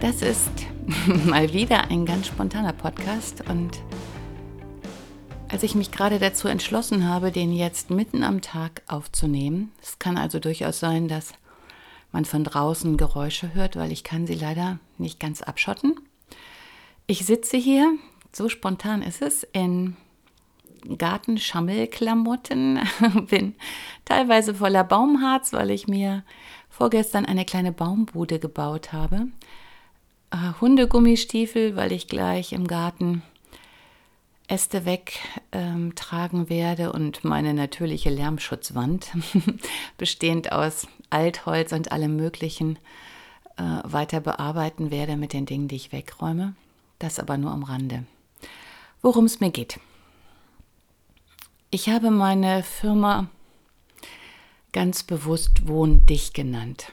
Das ist mal wieder ein ganz spontaner Podcast und als ich mich gerade dazu entschlossen habe, den jetzt mitten am Tag aufzunehmen, es kann also durchaus sein, dass man von draußen Geräusche hört, weil ich kann sie leider nicht ganz abschotten. Ich sitze hier, so spontan ist es, in Gartenschammelklamotten, bin teilweise voller Baumharz, weil ich mir vorgestern eine kleine Baumbude gebaut habe äh, Hundegummistiefel, weil ich gleich im Garten Äste wegtragen ähm, werde und meine natürliche Lärmschutzwand, bestehend aus Altholz und allem Möglichen, äh, weiter bearbeiten werde mit den Dingen, die ich wegräume. Das aber nur am Rande. Worum es mir geht. Ich habe meine Firma ganz bewusst Wohndich genannt.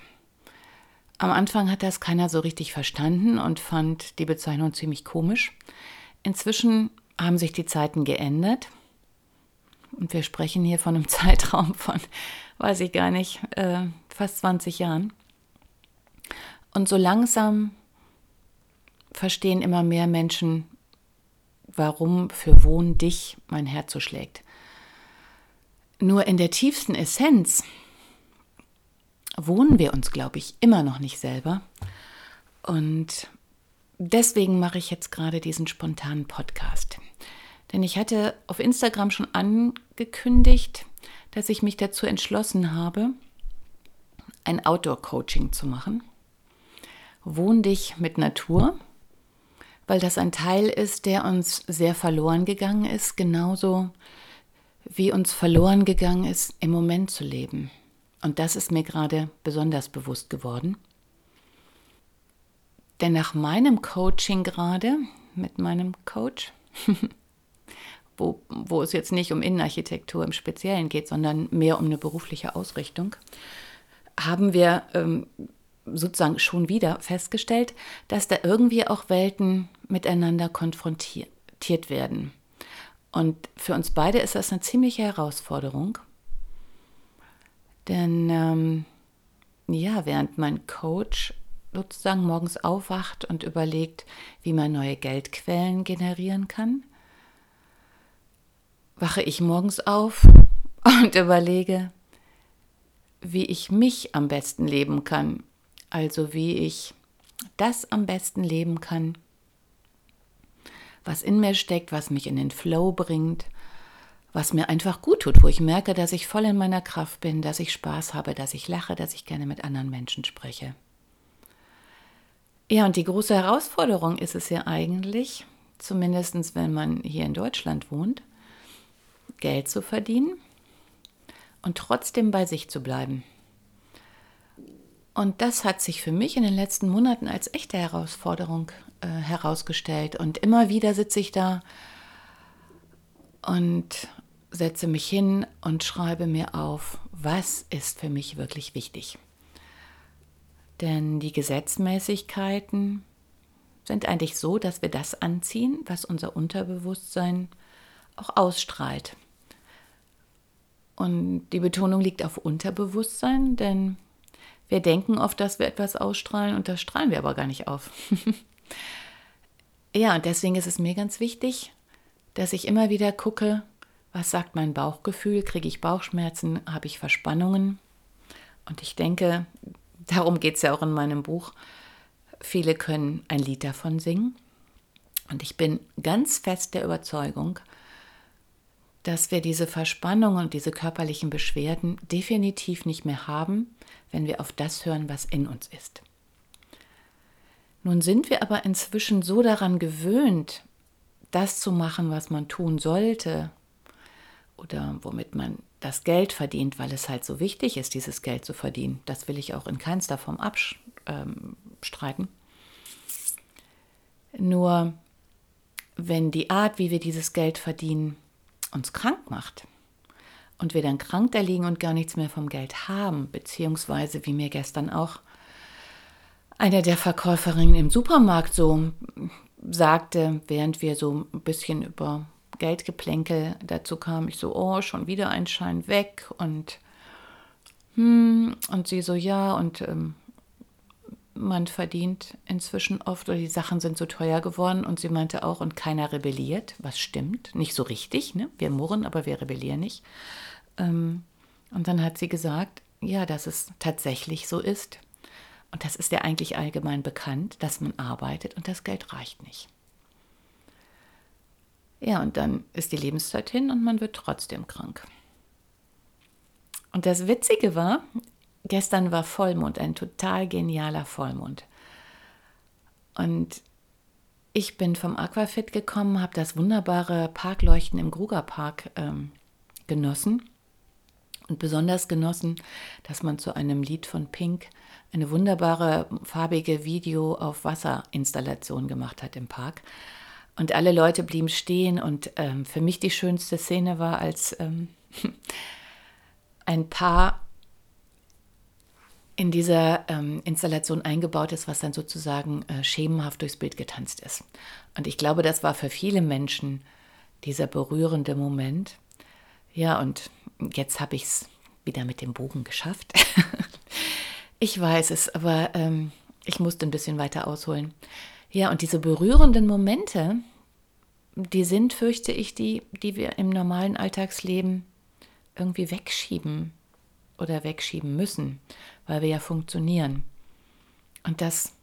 Am Anfang hat das keiner so richtig verstanden und fand die Bezeichnung ziemlich komisch. Inzwischen haben sich die Zeiten geändert. Und wir sprechen hier von einem Zeitraum von, weiß ich gar nicht, äh, fast 20 Jahren. Und so langsam verstehen immer mehr Menschen, warum für Wohn dich mein Herz so schlägt. Nur in der tiefsten Essenz wohnen wir uns, glaube ich, immer noch nicht selber. Und deswegen mache ich jetzt gerade diesen spontanen Podcast. Denn ich hatte auf Instagram schon angekündigt, dass ich mich dazu entschlossen habe, ein Outdoor-Coaching zu machen. Wohn dich mit Natur, weil das ein Teil ist, der uns sehr verloren gegangen ist, genauso wie uns verloren gegangen ist, im Moment zu leben. Und das ist mir gerade besonders bewusst geworden. Denn nach meinem Coaching gerade, mit meinem Coach, wo, wo es jetzt nicht um Innenarchitektur im Speziellen geht, sondern mehr um eine berufliche Ausrichtung, haben wir ähm, sozusagen schon wieder festgestellt, dass da irgendwie auch Welten miteinander konfrontiert werden. Und für uns beide ist das eine ziemliche Herausforderung. Denn ähm, ja, während mein Coach sozusagen morgens aufwacht und überlegt, wie man neue Geldquellen generieren kann, wache ich morgens auf und überlege, wie ich mich am besten leben kann. Also wie ich das am besten leben kann, was in mir steckt, was mich in den Flow bringt, was mir einfach gut tut, wo ich merke, dass ich voll in meiner Kraft bin, dass ich Spaß habe, dass ich lache, dass ich gerne mit anderen Menschen spreche. Ja, und die große Herausforderung ist es ja eigentlich, zumindest wenn man hier in Deutschland wohnt, Geld zu verdienen und trotzdem bei sich zu bleiben. Und das hat sich für mich in den letzten Monaten als echte Herausforderung äh, herausgestellt. Und immer wieder sitze ich da und setze mich hin und schreibe mir auf, was ist für mich wirklich wichtig. Denn die Gesetzmäßigkeiten sind eigentlich so, dass wir das anziehen, was unser Unterbewusstsein auch ausstrahlt. Und die Betonung liegt auf Unterbewusstsein, denn wir denken oft, dass wir etwas ausstrahlen und das strahlen wir aber gar nicht auf. ja, und deswegen ist es mir ganz wichtig, dass ich immer wieder gucke, was sagt mein Bauchgefühl? Kriege ich Bauchschmerzen? Habe ich Verspannungen? Und ich denke, darum geht es ja auch in meinem Buch. Viele können ein Lied davon singen. Und ich bin ganz fest der Überzeugung, dass wir diese Verspannung und diese körperlichen Beschwerden definitiv nicht mehr haben, wenn wir auf das hören, was in uns ist. Nun sind wir aber inzwischen so daran gewöhnt, das zu machen, was man tun sollte oder womit man das Geld verdient, weil es halt so wichtig ist, dieses Geld zu verdienen. Das will ich auch in keinster Form abstreiten. Nur wenn die Art, wie wir dieses Geld verdienen, uns krank macht und wir dann krank da liegen und gar nichts mehr vom Geld haben, beziehungsweise wie mir gestern auch eine der Verkäuferinnen im Supermarkt so sagte, während wir so ein bisschen über Geldgeplänkel dazu kam, ich so, oh, schon wieder ein Schein weg und hm, und sie so, ja, und ähm, man verdient inzwischen oft oder die Sachen sind so teuer geworden und sie meinte auch, und keiner rebelliert, was stimmt, nicht so richtig, ne? wir murren, aber wir rebellieren nicht. Ähm, und dann hat sie gesagt, ja, dass es tatsächlich so ist. Und das ist ja eigentlich allgemein bekannt, dass man arbeitet und das Geld reicht nicht. Ja, und dann ist die Lebenszeit hin und man wird trotzdem krank. Und das Witzige war, gestern war Vollmond, ein total genialer Vollmond. Und ich bin vom Aquafit gekommen, habe das wunderbare Parkleuchten im Gruger Park ähm, genossen. Und besonders genossen, dass man zu einem Lied von Pink eine wunderbare farbige Video auf Wasserinstallation gemacht hat im Park. Und alle Leute blieben stehen und ähm, für mich die schönste Szene war, als ähm, ein Paar in dieser ähm, Installation eingebaut ist, was dann sozusagen äh, schemenhaft durchs Bild getanzt ist. Und ich glaube, das war für viele Menschen dieser berührende Moment. Ja, und jetzt habe ich es wieder mit dem Bogen geschafft. ich weiß es, aber ähm, ich musste ein bisschen weiter ausholen. Ja, und diese berührenden Momente, die sind, fürchte ich, die, die wir im normalen Alltagsleben irgendwie wegschieben oder wegschieben müssen, weil wir ja funktionieren. Und das,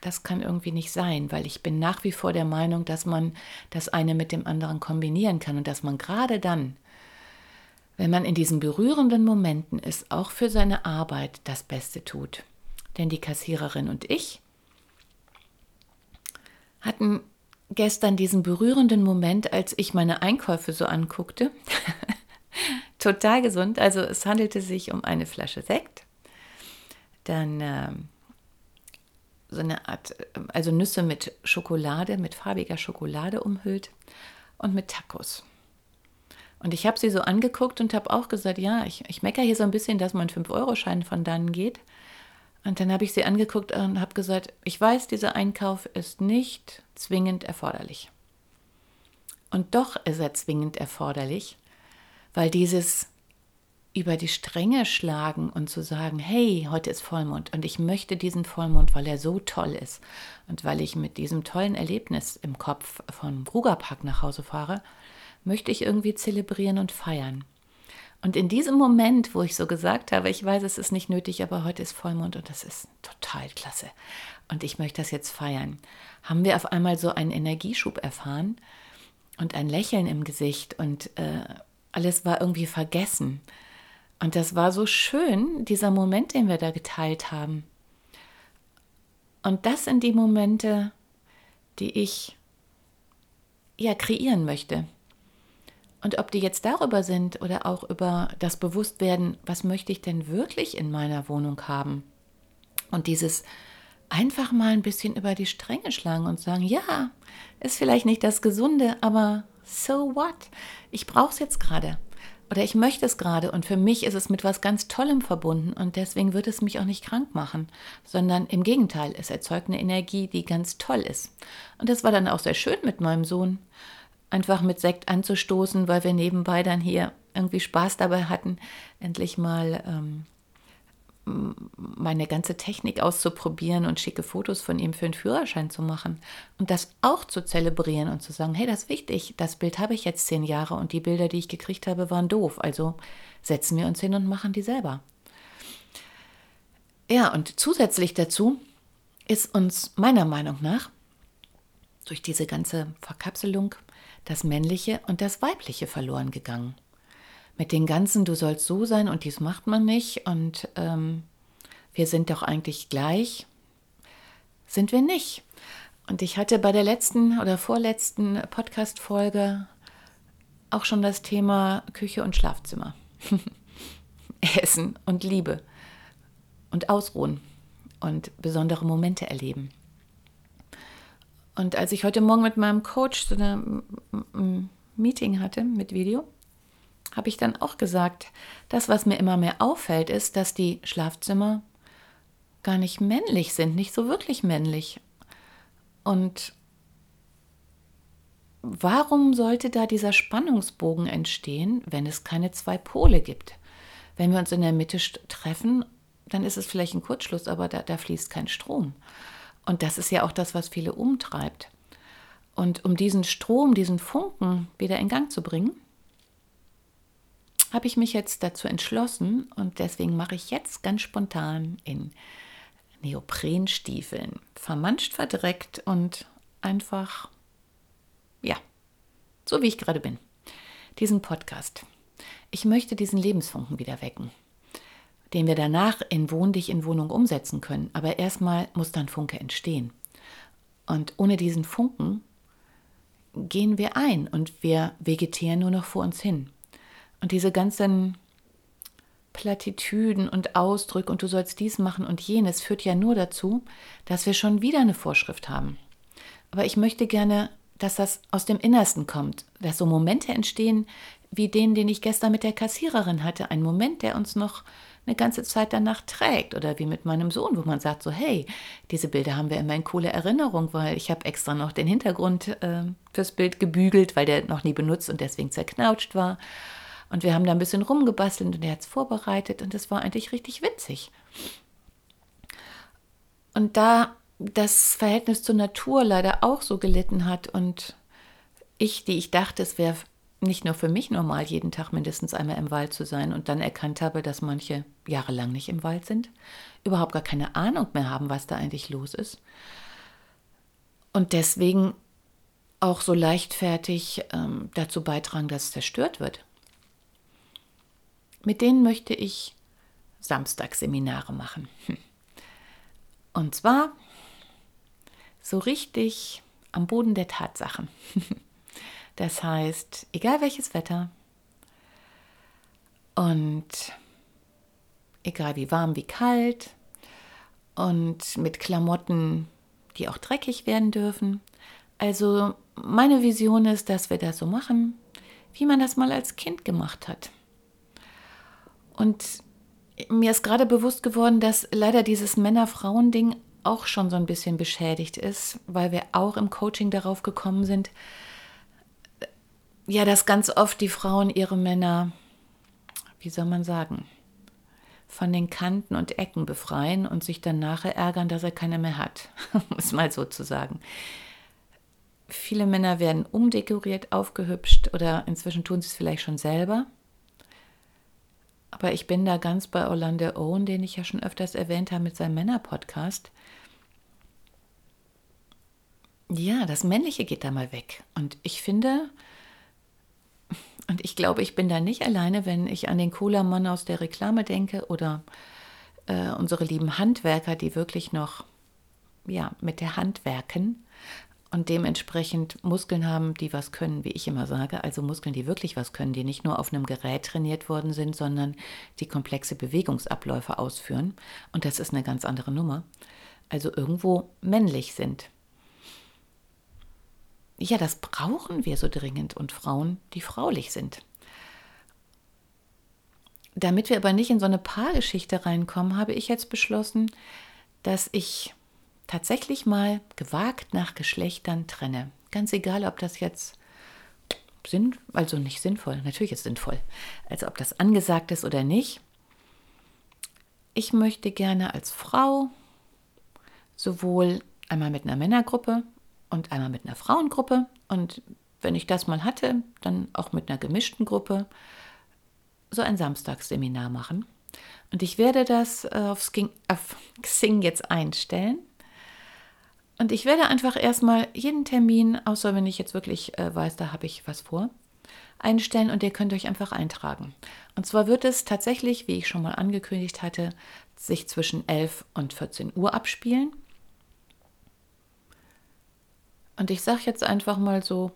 das kann irgendwie nicht sein, weil ich bin nach wie vor der Meinung, dass man das eine mit dem anderen kombinieren kann und dass man gerade dann, wenn man in diesen berührenden Momenten ist, auch für seine Arbeit das Beste tut. Denn die Kassiererin und ich hatten gestern diesen berührenden Moment, als ich meine Einkäufe so anguckte. total gesund. Also es handelte sich um eine Flasche Sekt, dann äh, so eine Art, also Nüsse mit Schokolade, mit farbiger Schokolade umhüllt und mit Tacos. Und ich habe sie so angeguckt und habe auch gesagt, ja, ich, ich meckere hier so ein bisschen, dass mein 5-Euro-Schein von dann geht. Und dann habe ich sie angeguckt und habe gesagt, ich weiß, dieser Einkauf ist nicht zwingend erforderlich. Und doch ist er zwingend erforderlich, weil dieses über die Stränge schlagen und zu sagen, hey, heute ist Vollmond und ich möchte diesen Vollmond, weil er so toll ist und weil ich mit diesem tollen Erlebnis im Kopf vom Brugerpark nach Hause fahre, möchte ich irgendwie zelebrieren und feiern. Und in diesem Moment, wo ich so gesagt habe, ich weiß, es ist nicht nötig, aber heute ist Vollmond und das ist total klasse und ich möchte das jetzt feiern, haben wir auf einmal so einen Energieschub erfahren und ein Lächeln im Gesicht und äh, alles war irgendwie vergessen. Und das war so schön, dieser Moment, den wir da geteilt haben. Und das sind die Momente, die ich ja kreieren möchte. Und ob die jetzt darüber sind oder auch über das Bewusstwerden, was möchte ich denn wirklich in meiner Wohnung haben? Und dieses einfach mal ein bisschen über die Stränge schlagen und sagen, ja, ist vielleicht nicht das Gesunde, aber so what? Ich brauche es jetzt gerade. Oder ich möchte es gerade und für mich ist es mit was ganz Tollem verbunden und deswegen wird es mich auch nicht krank machen, sondern im Gegenteil, es erzeugt eine Energie, die ganz toll ist. Und das war dann auch sehr schön mit meinem Sohn, einfach mit Sekt anzustoßen, weil wir nebenbei dann hier irgendwie Spaß dabei hatten, endlich mal ähm, meine ganze Technik auszuprobieren und schicke Fotos von ihm für einen Führerschein zu machen und das auch zu zelebrieren und zu sagen, hey, das ist wichtig, das Bild habe ich jetzt zehn Jahre und die Bilder, die ich gekriegt habe, waren doof. Also setzen wir uns hin und machen die selber. Ja, und zusätzlich dazu ist uns meiner Meinung nach durch diese ganze Verkapselung das Männliche und das Weibliche verloren gegangen. Mit den ganzen, du sollst so sein und dies macht man nicht und ähm, wir sind doch eigentlich gleich, sind wir nicht. Und ich hatte bei der letzten oder vorletzten Podcast-Folge auch schon das Thema Küche und Schlafzimmer. Essen und Liebe und Ausruhen und besondere Momente erleben. Und als ich heute Morgen mit meinem Coach so ein Meeting hatte mit Video, habe ich dann auch gesagt, das, was mir immer mehr auffällt, ist, dass die Schlafzimmer gar nicht männlich sind, nicht so wirklich männlich. Und warum sollte da dieser Spannungsbogen entstehen, wenn es keine zwei Pole gibt? Wenn wir uns in der Mitte treffen, dann ist es vielleicht ein Kurzschluss, aber da, da fließt kein Strom. Und das ist ja auch das, was viele umtreibt. Und um diesen Strom, diesen Funken wieder in Gang zu bringen, habe ich mich jetzt dazu entschlossen und deswegen mache ich jetzt ganz spontan in Neoprenstiefeln, vermanscht, verdreckt und einfach, ja, so wie ich gerade bin, diesen Podcast. Ich möchte diesen Lebensfunken wieder wecken, den wir danach in Wohn dich in Wohnung umsetzen können. Aber erstmal muss dann Funke entstehen. Und ohne diesen Funken gehen wir ein und wir vegetieren nur noch vor uns hin. Und diese ganzen Plattitüden und Ausdrücke und du sollst dies machen und jenes führt ja nur dazu, dass wir schon wieder eine Vorschrift haben. Aber ich möchte gerne, dass das aus dem Innersten kommt, dass so Momente entstehen, wie den, den ich gestern mit der Kassiererin hatte. Ein Moment, der uns noch eine ganze Zeit danach trägt. Oder wie mit meinem Sohn, wo man sagt so, hey, diese Bilder haben wir immer in coole Erinnerung, weil ich habe extra noch den Hintergrund äh, fürs Bild gebügelt, weil der noch nie benutzt und deswegen zerknautscht war. Und wir haben da ein bisschen rumgebastelt und er hat es vorbereitet und das war eigentlich richtig witzig. Und da das Verhältnis zur Natur leider auch so gelitten hat und ich, die ich dachte, es wäre nicht nur für mich normal, jeden Tag mindestens einmal im Wald zu sein und dann erkannt habe, dass manche jahrelang nicht im Wald sind, überhaupt gar keine Ahnung mehr haben, was da eigentlich los ist. Und deswegen auch so leichtfertig ähm, dazu beitragen, dass es zerstört wird. Mit denen möchte ich Samstagsseminare machen. Und zwar so richtig am Boden der Tatsachen. Das heißt, egal welches Wetter und egal wie warm, wie kalt und mit Klamotten, die auch dreckig werden dürfen. Also meine Vision ist, dass wir das so machen, wie man das mal als Kind gemacht hat. Und mir ist gerade bewusst geworden, dass leider dieses Männer-Frauen-Ding auch schon so ein bisschen beschädigt ist, weil wir auch im Coaching darauf gekommen sind, ja, dass ganz oft die Frauen ihre Männer, wie soll man sagen, von den Kanten und Ecken befreien und sich dann nachher ärgern, dass er keine mehr hat, um es mal so zu sagen. Viele Männer werden umdekoriert, aufgehübscht oder inzwischen tun sie es vielleicht schon selber. Aber ich bin da ganz bei Orlando Owen, den ich ja schon öfters erwähnt habe mit seinem Männer-Podcast. Ja, das Männliche geht da mal weg. Und ich finde, und ich glaube, ich bin da nicht alleine, wenn ich an den Cola-Mann aus der Reklame denke oder äh, unsere lieben Handwerker, die wirklich noch ja, mit der Hand werken und dementsprechend Muskeln haben, die was können, wie ich immer sage. Also Muskeln, die wirklich was können, die nicht nur auf einem Gerät trainiert worden sind, sondern die komplexe Bewegungsabläufe ausführen. Und das ist eine ganz andere Nummer. Also irgendwo männlich sind. Ja, das brauchen wir so dringend und Frauen, die fraulich sind. Damit wir aber nicht in so eine Paargeschichte reinkommen, habe ich jetzt beschlossen, dass ich tatsächlich mal gewagt nach Geschlechtern trenne. Ganz egal, ob das jetzt Sinn, also nicht sinnvoll, natürlich ist sinnvoll, also ob das angesagt ist oder nicht. Ich möchte gerne als Frau sowohl einmal mit einer Männergruppe und einmal mit einer Frauengruppe. Und wenn ich das mal hatte, dann auch mit einer gemischten Gruppe so ein Samstagsseminar machen. Und ich werde das äh, auf Xing, auf Xing jetzt einstellen. Und ich werde einfach erstmal jeden Termin, außer wenn ich jetzt wirklich äh, weiß, da habe ich was vor, einstellen und ihr könnt euch einfach eintragen. Und zwar wird es tatsächlich, wie ich schon mal angekündigt hatte, sich zwischen 11 und 14 Uhr abspielen. Und ich sage jetzt einfach mal so,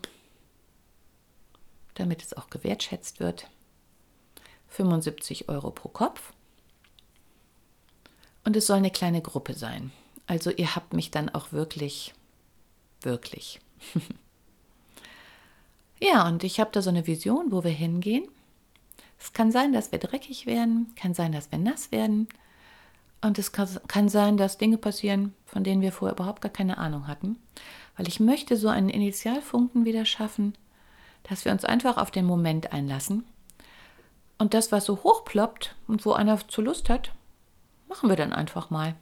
damit es auch gewertschätzt wird, 75 Euro pro Kopf. Und es soll eine kleine Gruppe sein. Also ihr habt mich dann auch wirklich, wirklich. ja, und ich habe da so eine Vision, wo wir hingehen. Es kann sein, dass wir dreckig werden, kann sein, dass wir nass werden. Und es kann, sein, dass Dinge passieren, von denen wir vorher überhaupt gar keine Ahnung hatten. Weil ich möchte so einen Initialfunken wieder schaffen, dass wir uns einfach auf den Moment einlassen. Und das, was so hochploppt und wo einer zu Lust hat, machen wir dann einfach mal.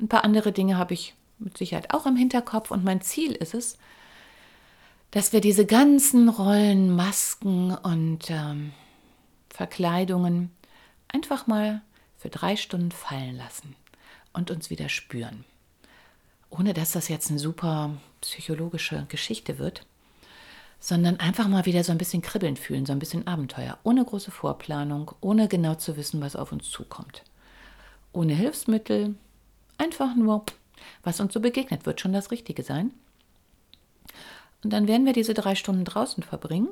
Ein paar andere Dinge habe ich mit Sicherheit auch im Hinterkopf und mein Ziel ist es, dass wir diese ganzen Rollen, Masken und ähm, Verkleidungen einfach mal für drei Stunden fallen lassen und uns wieder spüren. Ohne dass das jetzt eine super psychologische Geschichte wird, sondern einfach mal wieder so ein bisschen kribbeln fühlen, so ein bisschen Abenteuer, ohne große Vorplanung, ohne genau zu wissen, was auf uns zukommt. Ohne Hilfsmittel, einfach nur, was uns so begegnet, wird schon das Richtige sein. Und dann werden wir diese drei Stunden draußen verbringen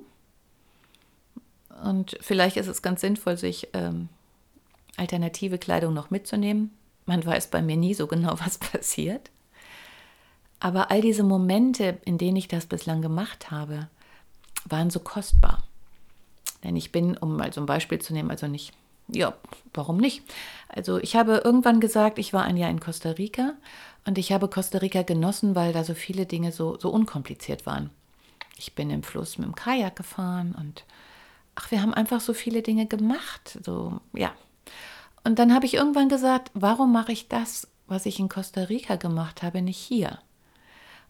und vielleicht ist es ganz sinnvoll, sich ähm, alternative Kleidung noch mitzunehmen. Man weiß bei mir nie so genau, was passiert. Aber all diese Momente, in denen ich das bislang gemacht habe, waren so kostbar. Denn ich bin, um mal so ein Beispiel zu nehmen, also nicht, ja, warum nicht? Also ich habe irgendwann gesagt, ich war ein Jahr in Costa Rica und ich habe Costa Rica genossen, weil da so viele Dinge so, so unkompliziert waren. Ich bin im Fluss mit dem Kajak gefahren und ach, wir haben einfach so viele Dinge gemacht. So, ja. Und dann habe ich irgendwann gesagt, warum mache ich das, was ich in Costa Rica gemacht habe, nicht hier?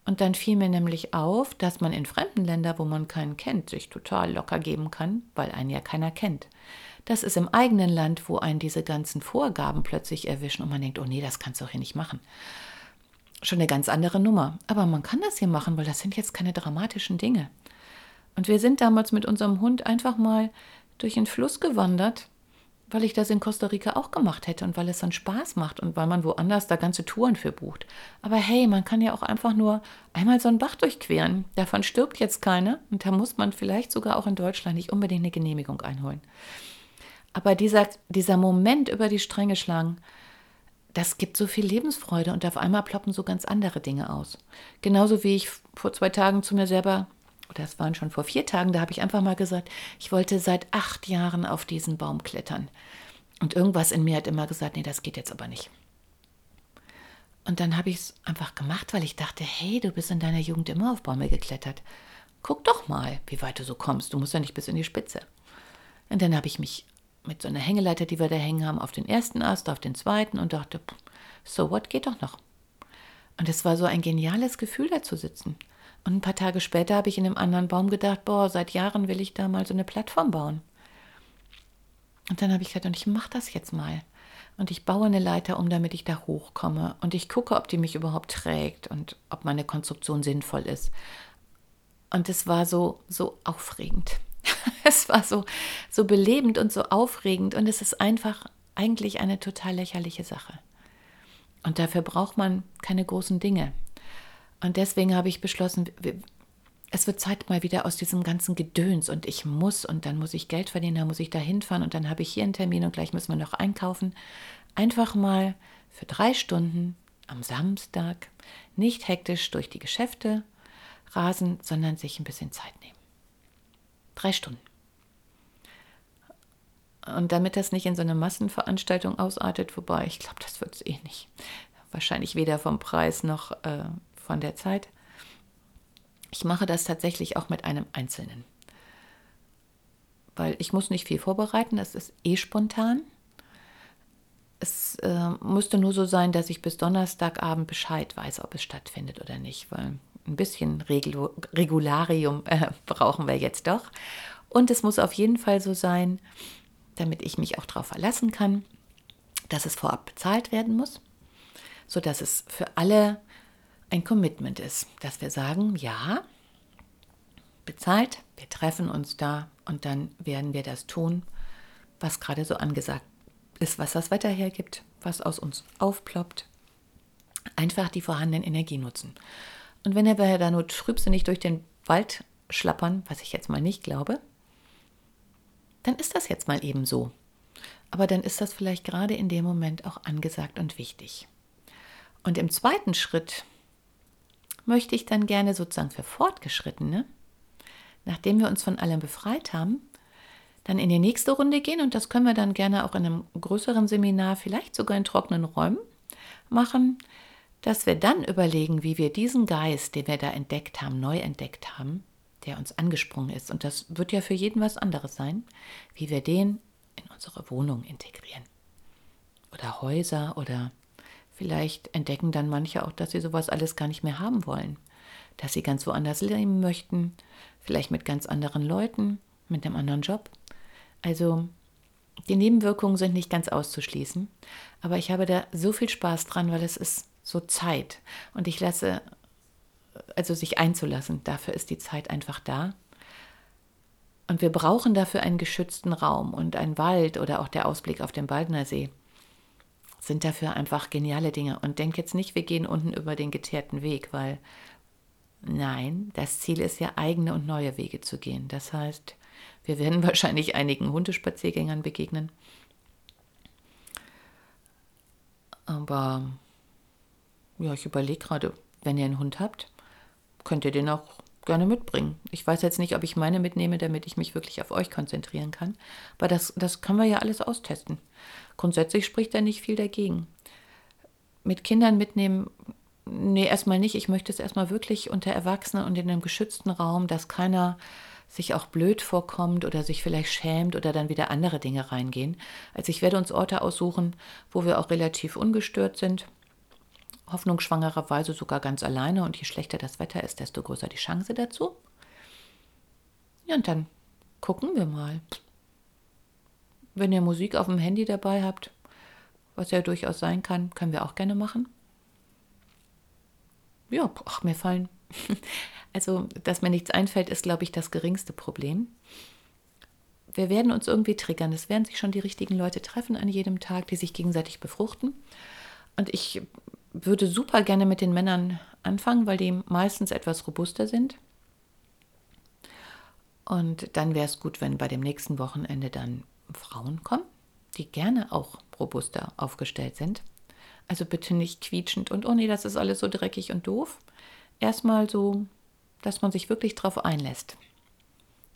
Und dann fiel mir nämlich auf, dass man in fremden Ländern, wo man keinen kennt, sich total locker geben kann, weil einen ja keiner kennt. Das ist im eigenen Land, wo einen diese ganzen Vorgaben plötzlich erwischen und man denkt, oh nee, das kannst du doch hier nicht machen. Schon eine ganz andere Nummer. Aber man kann das hier machen, weil das sind jetzt keine dramatischen Dinge. Und wir sind damals mit unserem Hund einfach mal durch den Fluss gewandert, weil ich das in Costa Rica auch gemacht hätte und weil es dann Spaß macht und weil man woanders da ganze Touren für bucht. Aber hey, man kann ja auch einfach nur einmal so einen Bach durchqueren. Davon stirbt jetzt keiner und da muss man vielleicht sogar auch in Deutschland nicht unbedingt eine Genehmigung einholen. Aber dieser, dieser Moment über die Stränge schlagen, das gibt so viel Lebensfreude und auf einmal ploppen so ganz andere Dinge aus. Genauso wie ich vor zwei Tagen zu mir selber oder es waren schon vor vier Tagen, da habe ich einfach mal gesagt, ich wollte seit acht Jahren auf diesen Baum klettern. Und irgendwas in mir hat immer gesagt, nee, das geht jetzt aber nicht. Und dann habe ich es einfach gemacht, weil ich dachte, hey, du bist in deiner Jugend immer auf Bäume geklettert. Guck doch mal, wie weit du so kommst. Du musst ja nicht bis in die Spitze. Und dann habe ich mich mit so einer Hängeleiter, die wir da hängen haben, auf den ersten Ast, auf den zweiten und dachte, so what, geht doch noch. Und es war so ein geniales Gefühl, da zu sitzen. Und ein paar Tage später habe ich in einem anderen Baum gedacht, boah, seit Jahren will ich da mal so eine Plattform bauen. Und dann habe ich gesagt, und ich mache das jetzt mal. Und ich baue eine Leiter um, damit ich da hochkomme. Und ich gucke, ob die mich überhaupt trägt und ob meine Konstruktion sinnvoll ist. Und es war so, so aufregend. es war so, so belebend und so aufregend. Und es ist einfach eigentlich eine total lächerliche Sache. Und dafür braucht man keine großen Dinge. Und deswegen habe ich beschlossen, es wird Zeit mal wieder aus diesem ganzen Gedöns und ich muss und dann muss ich Geld verdienen, dann muss ich da hinfahren und dann habe ich hier einen Termin und gleich müssen wir noch einkaufen. Einfach mal für drei Stunden am Samstag nicht hektisch durch die Geschäfte rasen, sondern sich ein bisschen Zeit nehmen. Drei Stunden. Und damit das nicht in so eine Massenveranstaltung ausartet, wobei ich glaube, das wird es eh nicht. Wahrscheinlich weder vom Preis noch äh, von der Zeit. Ich mache das tatsächlich auch mit einem Einzelnen. Weil ich muss nicht viel vorbereiten, das ist eh spontan. Es äh, müsste nur so sein, dass ich bis Donnerstagabend Bescheid weiß, ob es stattfindet oder nicht, weil ein bisschen Regul Regularium äh, brauchen wir jetzt doch. Und es muss auf jeden Fall so sein, damit ich mich auch darauf verlassen kann, dass es vorab bezahlt werden muss, sodass es für alle ein Commitment ist, dass wir sagen, ja, bezahlt, wir treffen uns da und dann werden wir das tun, was gerade so angesagt ist, was das Wetter hergibt, was aus uns aufploppt. Einfach die vorhandenen Energie nutzen. Und wenn wir da nur trübsinnig durch den Wald schlappern, was ich jetzt mal nicht glaube, dann ist das jetzt mal eben so. Aber dann ist das vielleicht gerade in dem Moment auch angesagt und wichtig. Und im zweiten Schritt möchte ich dann gerne sozusagen für Fortgeschrittene, nachdem wir uns von allem befreit haben, dann in die nächste Runde gehen und das können wir dann gerne auch in einem größeren Seminar, vielleicht sogar in trockenen Räumen machen, dass wir dann überlegen, wie wir diesen Geist, den wir da entdeckt haben, neu entdeckt haben, der uns angesprungen ist, und das wird ja für jeden was anderes sein, wie wir den in unsere Wohnung integrieren. Oder Häuser oder vielleicht entdecken dann manche auch, dass sie sowas alles gar nicht mehr haben wollen, dass sie ganz woanders leben möchten, vielleicht mit ganz anderen Leuten, mit einem anderen Job. Also die Nebenwirkungen sind nicht ganz auszuschließen, aber ich habe da so viel Spaß dran, weil es ist so Zeit. Und ich lasse, also sich einzulassen, dafür ist die Zeit einfach da. Und wir brauchen dafür einen geschützten Raum und ein Wald oder auch der Ausblick auf den Baldner See sind dafür einfach geniale Dinge. Und denk jetzt nicht, wir gehen unten über den geteerten Weg, weil nein, das Ziel ist ja eigene und neue Wege zu gehen. Das heißt, wir werden wahrscheinlich einigen Hundespaziergängern begegnen. Aber ja, ich überlege gerade, wenn ihr einen Hund habt, könnt ihr den auch gerne mitbringen. Ich weiß jetzt nicht, ob ich meine mitnehme, damit ich mich wirklich auf euch konzentrieren kann. Aber das, das können wir ja alles austesten. Grundsätzlich spricht da nicht viel dagegen. Mit Kindern mitnehmen, nee, erstmal nicht. Ich möchte es erstmal wirklich unter Erwachsenen und in einem geschützten Raum, dass keiner sich auch blöd vorkommt oder sich vielleicht schämt oder dann wieder andere Dinge reingehen. Also ich werde uns Orte aussuchen, wo wir auch relativ ungestört sind. Hoffnungsschwangererweise sogar ganz alleine und je schlechter das Wetter ist, desto größer die Chance dazu. Ja, und dann gucken wir mal. Wenn ihr Musik auf dem Handy dabei habt, was ja durchaus sein kann, können wir auch gerne machen. Ja, ach, mir fallen also, dass mir nichts einfällt, ist, glaube ich, das geringste Problem. Wir werden uns irgendwie triggern. Es werden sich schon die richtigen Leute treffen an jedem Tag, die sich gegenseitig befruchten. Und ich würde super gerne mit den Männern anfangen, weil die meistens etwas robuster sind. Und dann wäre es gut, wenn bei dem nächsten Wochenende dann Frauen kommen, die gerne auch robuster aufgestellt sind. Also bitte nicht quietschend und oh nee, das ist alles so dreckig und doof. Erstmal so dass man sich wirklich darauf einlässt.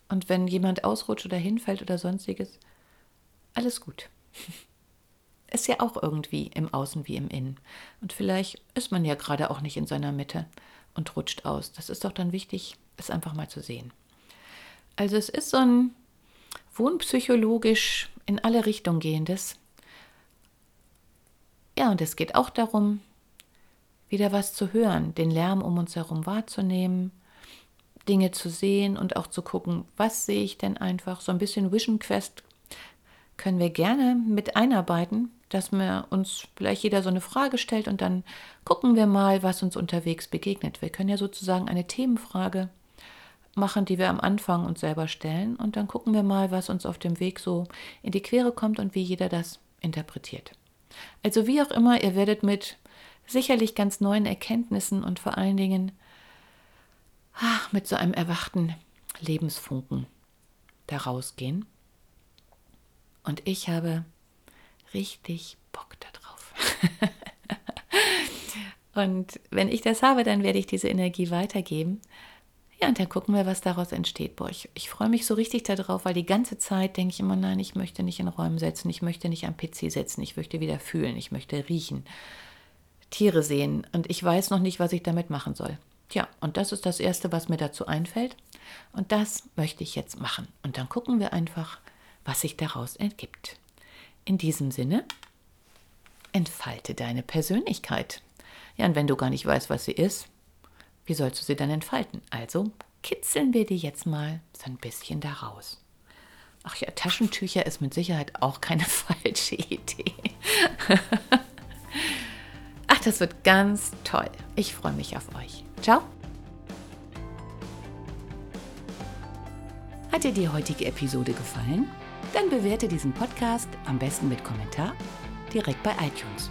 Und wenn jemand ausrutscht oder hinfällt oder sonstiges, alles gut. Ist ja auch irgendwie im Außen wie im Innen. Und vielleicht ist man ja gerade auch nicht in seiner Mitte und rutscht aus. Das ist doch dann wichtig, es einfach mal zu sehen. Also es ist so ein wohnpsychologisch in alle Richtungen gehendes. Ja, und es geht auch darum, wieder was zu hören, den Lärm um uns herum wahrzunehmen, Dinge zu sehen und auch zu gucken, was sehe ich denn einfach. So ein bisschen Vision Quest können wir gerne mit einarbeiten, dass wir uns vielleicht jeder so eine Frage stellt und dann gucken wir mal, was uns unterwegs begegnet. Wir können ja sozusagen eine Themenfrage machen, die wir am Anfang uns selber stellen und dann gucken wir mal, was uns auf dem Weg so in die Quere kommt und wie jeder das interpretiert. Also wie auch immer, ihr werdet mit sicherlich ganz neuen Erkenntnissen und vor allen Dingen ach, mit so einem erwachten Lebensfunken da rausgehen. Und ich habe richtig Bock darauf. und wenn ich das habe, dann werde ich diese Energie weitergeben. Ja, und dann gucken wir, was daraus entsteht. Boah, ich, ich freue mich so richtig darauf, weil die ganze Zeit denke ich immer, nein, ich möchte nicht in Räumen setzen, ich möchte nicht am PC setzen, ich möchte wieder fühlen, ich möchte riechen, Tiere sehen. Und ich weiß noch nicht, was ich damit machen soll. Tja, und das ist das Erste, was mir dazu einfällt. Und das möchte ich jetzt machen. Und dann gucken wir einfach, was sich daraus ergibt. In diesem Sinne, entfalte deine Persönlichkeit. Ja, und wenn du gar nicht weißt, was sie ist, wie sollst du sie dann entfalten? Also kitzeln wir die jetzt mal so ein bisschen daraus. Ach ja, Taschentücher ist mit Sicherheit auch keine falsche Idee. das wird ganz toll. Ich freue mich auf euch. Ciao. Hat dir die heutige Episode gefallen? Dann bewerte diesen Podcast am besten mit Kommentar direkt bei iTunes.